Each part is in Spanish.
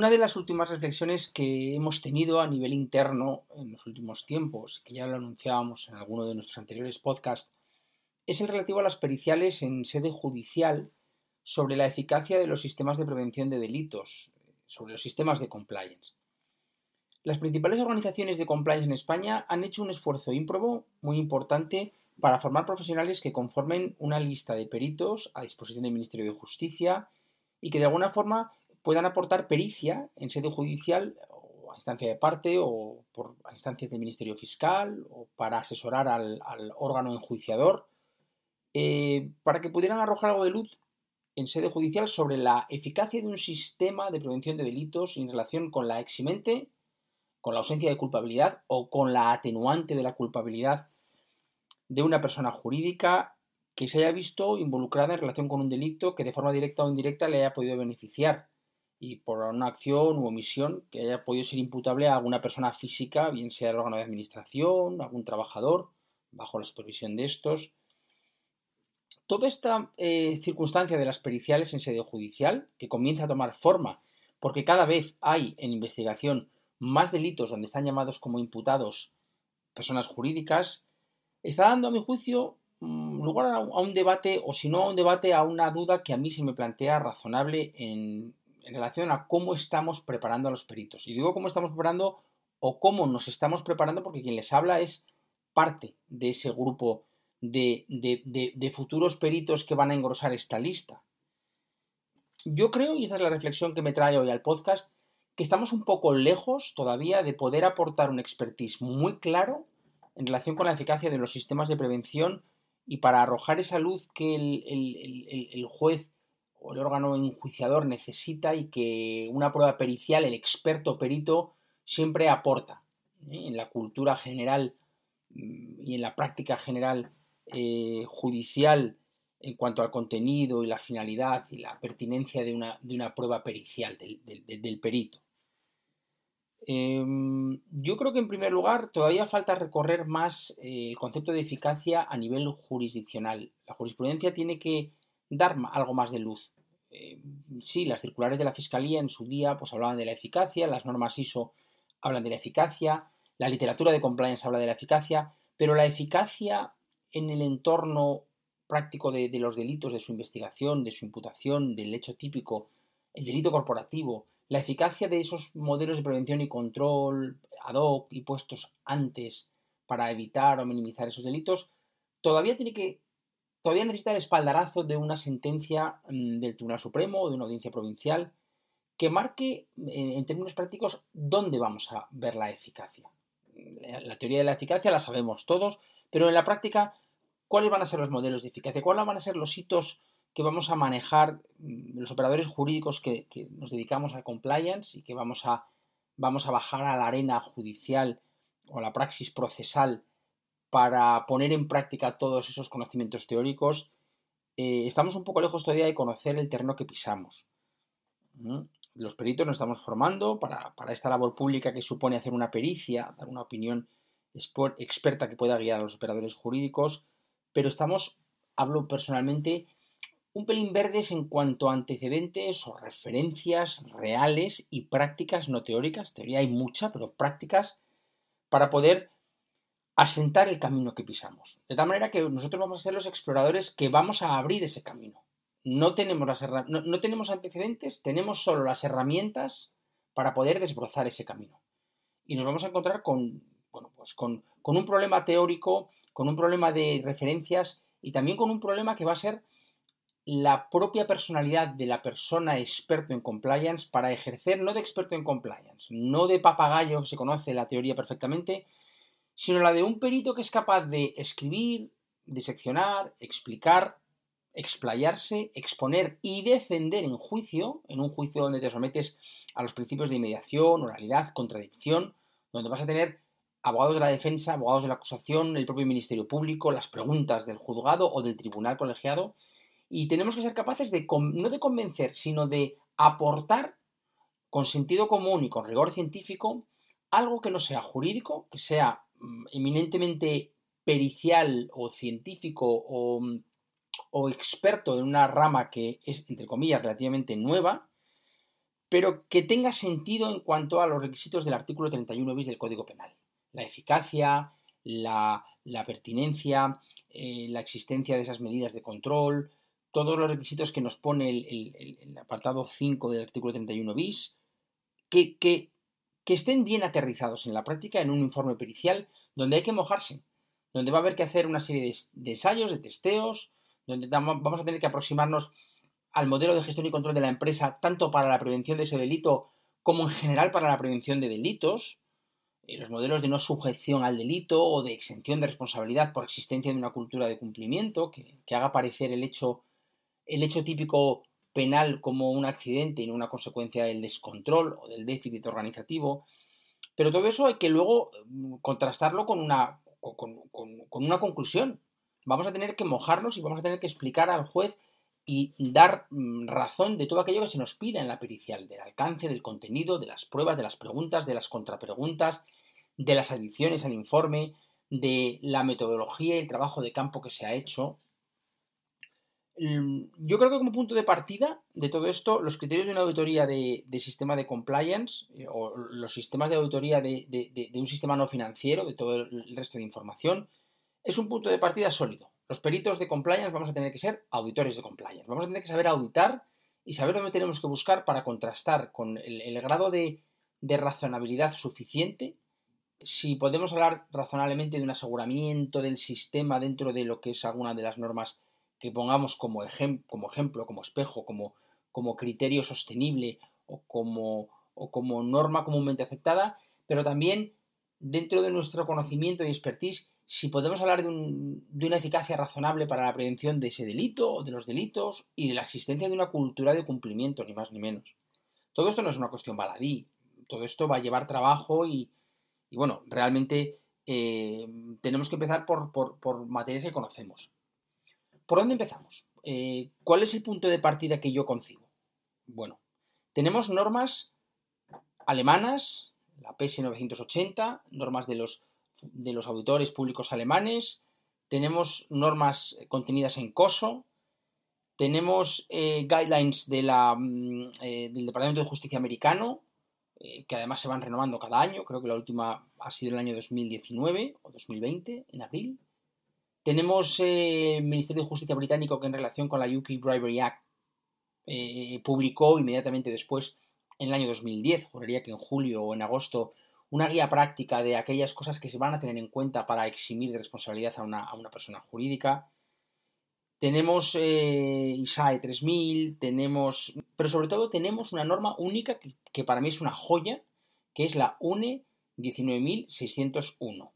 Una de las últimas reflexiones que hemos tenido a nivel interno en los últimos tiempos, que ya lo anunciábamos en alguno de nuestros anteriores podcasts, es el relativo a las periciales en sede judicial sobre la eficacia de los sistemas de prevención de delitos, sobre los sistemas de compliance. Las principales organizaciones de compliance en España han hecho un esfuerzo ímprobo muy importante para formar profesionales que conformen una lista de peritos a disposición del Ministerio de Justicia y que de alguna forma puedan aportar pericia en sede judicial o a instancia de parte o por a instancias del Ministerio Fiscal o para asesorar al, órgano enjuiciador eh, para que pudieran arrojar algo de luz en sede judicial sobre la eficacia de un sistema de prevención de delitos en relación con la eximente, con la ausencia de culpabilidad o con la atenuante de la culpabilidad de una persona jurídica que se haya visto involucrada en relación con un delito que de forma directa o indirecta le haya podido beneficiar y por una acción u omisión que haya podido ser imputable a alguna persona física, bien sea el órgano de administración, algún trabajador, bajo la supervisión de estos. Toda esta eh, circunstancia de las periciales en sede judicial, que comienza a tomar forma, porque cada vez hay en investigación más delitos donde están llamados como imputados personas jurídicas, está dando, a mi juicio, mm, lugar a un, a un debate, o si no a un debate, a una duda que a mí se me plantea razonable en, en relación a cómo estamos preparando a los peritos. Y digo cómo estamos preparando o cómo nos estamos preparando porque quien les habla es parte de ese grupo de, futuros peritos que van a engrosar esta lista. Yo creo, y esta es la reflexión que me trae hoy al podcast, que estamos un poco lejos todavía de poder aportar un expertise muy claro en relación con la eficacia de los sistemas de prevención y para arrojar esa luz que el juez el órgano enjuiciador necesita y que una prueba pericial, el experto perito, siempre aporta ¿eh? en la cultura general mm, y en la práctica general eh, judicial en cuanto al contenido y la finalidad y la pertinencia de una, de una prueba pericial del- del perito. Em, yo creo que en primer lugar todavía falta recorrer más eh, el concepto de eficacia a nivel jurisdiccional. La jurisprudencia tiene que dar algo más de luz. Eh, sí, las circulares de la Fiscalía en su día pues hablaban de la eficacia, las normas ISO hablan de la eficacia, la literatura de compliance habla de la eficacia, pero la eficacia en el entorno práctico de los delitos, de su investigación, de su imputación, del hecho típico, el delito corporativo, la eficacia de esos modelos de prevención y control ad hoc y puestos antes para evitar o minimizar esos delitos, todavía tiene que todavía necesita el espaldarazo de una sentencia mm, del Tribunal Supremo o de una audiencia provincial que marque en, en términos prácticos dónde vamos a ver la eficacia. La, teoría de la eficacia la sabemos todos, pero en la práctica, ¿cuáles van a ser los modelos de eficacia? ¿Cuáles van a ser los hitos que vamos a manejar mm, los operadores jurídicos que, que nos dedicamos a compliance y que vamos a, vamos a bajar a la arena judicial o a la praxis procesal para poner en práctica todos esos conocimientos teóricos, eh, estamos un poco lejos todavía de conocer el terreno que pisamos. Los peritos nos estamos formando para, para esta labor pública que supone hacer una pericia, dar una opinión experta que pueda guiar a los operadores jurídicos, pero estamos, hablo personalmente, un pelín verdes en cuanto a antecedentes o referencias reales y prácticas no teóricas, teoría hay mucha, pero prácticas, para poder asentar el camino que pisamos. De tal manera que nosotros vamos a ser los exploradores que vamos a abrir ese camino. No tenemos, las no, no tenemos antecedentes, tenemos solo las herramientas para poder desbrozar ese camino. Y nos vamos a encontrar con, pues con, con un problema teórico, con un problema de referencias y también con un problema que va a ser la propia personalidad de la persona experto en compliance para ejercer, no de experto en compliance, no de papagayo que se conoce la teoría perfectamente, sino la de un perito que es capaz de escribir, diseccionar, explicar, explayarse, exponer y defender en juicio, en un juicio donde te sometes a los principios de inmediación, oralidad, contradicción, donde vas a tener abogados de la defensa, abogados de la acusación, el propio Ministerio Público, las preguntas del juzgado o del tribunal colegiado, y tenemos que ser capaces de, no de convencer, sino de aportar con sentido común y con rigor científico algo que no sea jurídico, que sea eminentemente pericial o científico o, mm, o experto en una rama que es, entre comillas, relativamente nueva, pero que tenga sentido en cuanto a los requisitos del artículo 31 bis del Código Penal. La eficacia, la, pertinencia, eh, la existencia de esas medidas de control, todos los requisitos que nos pone el, apartado 5 del artículo 31 bis, que, que, estén bien aterrizados en la práctica en un informe pericial donde hay que mojarse, donde va a haber que hacer una serie de, ensayos, de testeos, donde vamos a tener que aproximarnos al modelo de gestión y control de la empresa, tanto para la prevención de ese delito como en general para la prevención de delitos, eh, los modelos de no sujeción al delito o de exención de responsabilidad por existencia de una cultura de cumplimiento que, que haga parecer el hecho, el hecho típico penal como un accidente y no una consecuencia del descontrol o del déficit organizativo. Pero todo eso hay que luego mm, contrastarlo con una, con, una conclusión. Vamos a tener que mojarnos y vamos a tener que explicar al juez y dar mm, razón de todo aquello que se nos pida en la pericial, del alcance, del contenido, de las pruebas, de las preguntas, de las contrapreguntas, de las adiciones al informe, de la metodología y el trabajo de campo que se ha hecho, yo creo que como punto de partida de todo esto, los criterios de una auditoría de, sistema de compliance eh, o los sistemas de auditoría de, un sistema no financiero, de todo el resto de información, es un punto de partida sólido. Los peritos de compliance vamos a tener que ser auditores de compliance. Vamos a tener que saber auditar y saber dónde tenemos que buscar para contrastar con el, grado de razonabilidad suficiente si podemos hablar razonablemente de un aseguramiento del sistema dentro de lo que es alguna de las normas que pongamos como, como ejemplo, como espejo, como, como criterio sostenible o como, o como norma comúnmente aceptada, pero también dentro de nuestro conocimiento y expertise, si podemos hablar de, de, una eficacia razonable para la prevención de ese delito o de los delitos y de la existencia de una cultura de cumplimiento, ni más ni menos. Todo esto no es una cuestión baladí, todo esto va a llevar trabajo y, bueno, realmente eh, tenemos que empezar por, por materias que conocemos. ¿Por dónde empezamos? Eh, ¿Cuál es el punto de partida que yo concibo? Bueno, tenemos normas alemanas, la PS 980, normas de los, de los auditores públicos alemanes, tenemos normas contenidas en COSO, tenemos eh, guidelines mm, eh, del Departamento de Justicia americano, que además se van renovando cada año, creo que la última ha sido el año 2019 o 2020, en abril. Tenemos eh, el Ministerio de Justicia británico que en relación con la UK Bribery Act eh, publicó inmediatamente después, en el año 2010, juraría que en julio o en agosto, una guía práctica de aquellas cosas que se van a tener en cuenta para eximir de responsabilidad a una, persona jurídica. Tenemos eh, ISAE 3000, tenemos, pero sobre todo tenemos una norma única que, que para mí es una joya, que es la UNE 19601.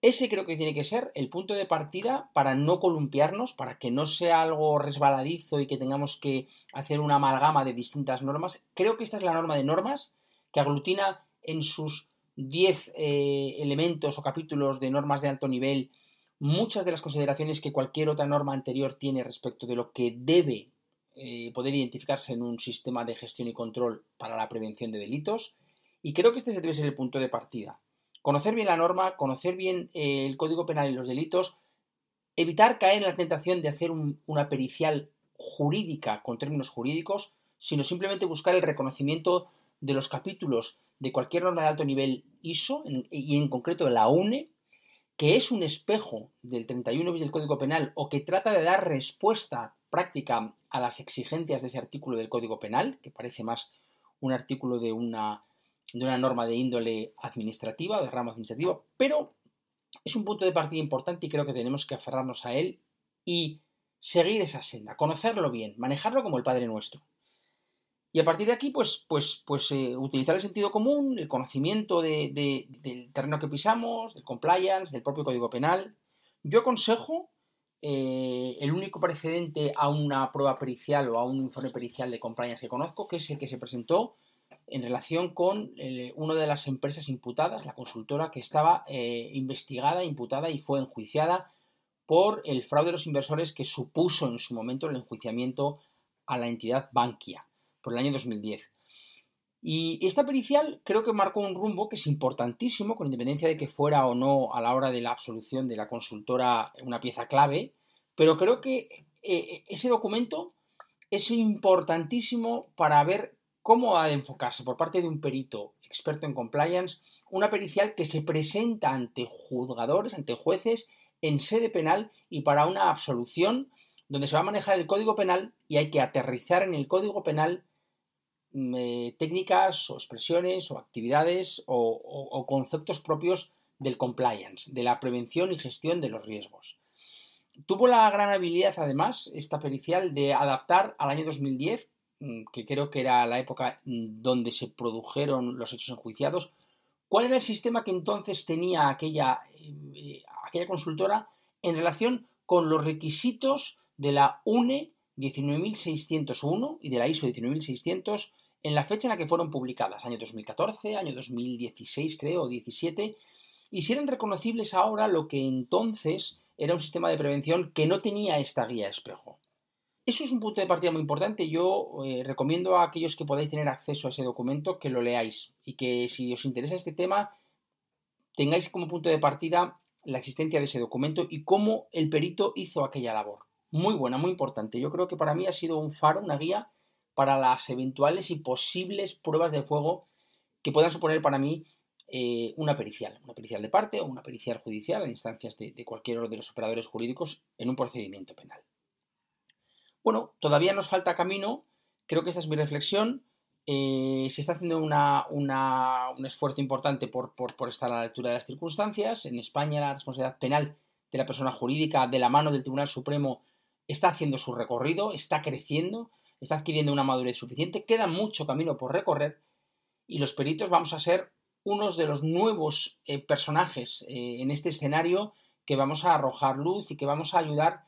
Ese creo que tiene que ser el punto de partida para no columpiarnos, para que no sea algo resbaladizo y que tengamos que hacer una amalgama de distintas normas. Creo que esta es la norma de normas que aglutina en sus 10 eh, elementos o capítulos de normas de alto nivel muchas de las consideraciones que cualquier otra norma anterior tiene respecto de lo que debe eh, poder identificarse en un sistema de gestión y control para la prevención de delitos. Y creo que este debe ser el punto de partida conocer bien la norma, conocer bien eh, el Código Penal y los delitos, evitar caer en la tentación de hacer una pericial jurídica con términos jurídicos, sino simplemente buscar el reconocimiento de los capítulos de cualquier norma de alto nivel ISO y en concreto de la UNE, que es un espejo del 31 bis del Código Penal o que trata de dar respuesta práctica a las exigencias de ese artículo del Código Penal, que parece más un artículo de una de una norma de índole administrativa, de ramo administrativo, pero es un punto de partida importante y creo que tenemos que aferrarnos a él y seguir esa senda, conocerlo bien, manejarlo como el Padre Nuestro. Y a partir de aquí, pues, pues, pues eh, utilizar el sentido común, el conocimiento de- de- del terreno que pisamos, del compliance, del propio Código Penal. Yo aconsejo eh, el único precedente a una prueba pericial o a un informe pericial de compliance que conozco, que es el que se presentó en relación con eh, una de las empresas imputadas, la consultora que estaba eh, investigada, imputada y fue enjuiciada por el fraude de los inversores que supuso en su momento el enjuiciamiento a la entidad Bankia por el año 2010. Y esta pericial creo que marcó un rumbo que es importantísimo, con independencia de que fuera o no a la hora de la absolución de la consultora una pieza clave, pero creo que eh, ese documento es importantísimo para ver cómo ha de enfocarse por parte de un perito experto en compliance una pericial que se presenta ante juzgadores, ante jueces, en sede penal y para una absolución donde se va a manejar el código penal y hay que aterrizar en el código penal mm, eh, técnicas o expresiones o actividades o, o- conceptos propios del compliance, de la prevención y gestión de los riesgos. Tuvo la gran habilidad, además, esta pericial de adaptar al año 2010, mm, que creo que era la época mm, donde se produjeron los hechos enjuiciados, cuál era el sistema que entonces tenía aquella, eh, aquella consultora en relación con los requisitos de la UNE 19601 y de la ISO 19600 en la fecha en la que fueron publicadas, año 2014, año 2016 creo, o 17, y si eran reconocibles ahora lo que entonces era un sistema de prevención que no tenía esta guía espejo. Eso es un punto de partida muy importante. Yo eh, recomiendo a aquellos que podáis tener acceso a ese documento que lo leáis y que si os interesa este tema tengáis como punto de partida la existencia de ese documento y cómo el perito hizo aquella labor. Muy buena, muy importante. Yo creo que para mí ha sido un faro, una guía para las eventuales y posibles pruebas de fuego que puedan suponer para mí eh, una pericial, una pericial de parte o una pericial judicial en instancias de, de cualquiera de los operadores jurídicos en un procedimiento penal. Bueno, todavía nos falta camino, creo que esta es mi reflexión. Eh, se está haciendo un esfuerzo importante por, por- por estar a la altura de las circunstancias. En España la responsabilidad penal de la persona jurídica de la mano del Tribunal Supremo está haciendo su recorrido, está creciendo, está adquiriendo una madurez suficiente. Queda mucho camino por recorrer y los peritos vamos a ser unos de los nuevos eh, personajes eh, en este escenario que vamos a arrojar luz y que vamos a ayudar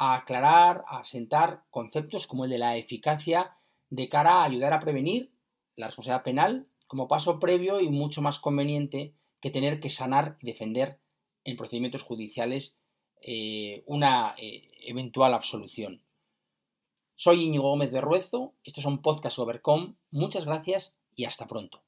a aclarar, a asentar conceptos como el de la eficacia de cara a ayudar a prevenir la responsabilidad penal como paso previo y mucho más conveniente que tener que sanar y defender en procedimientos judiciales eh, una eh, eventual absolución. Soy Íñigo Gómez de Ruezo, estos son Podcast Overcom, muchas gracias y hasta pronto.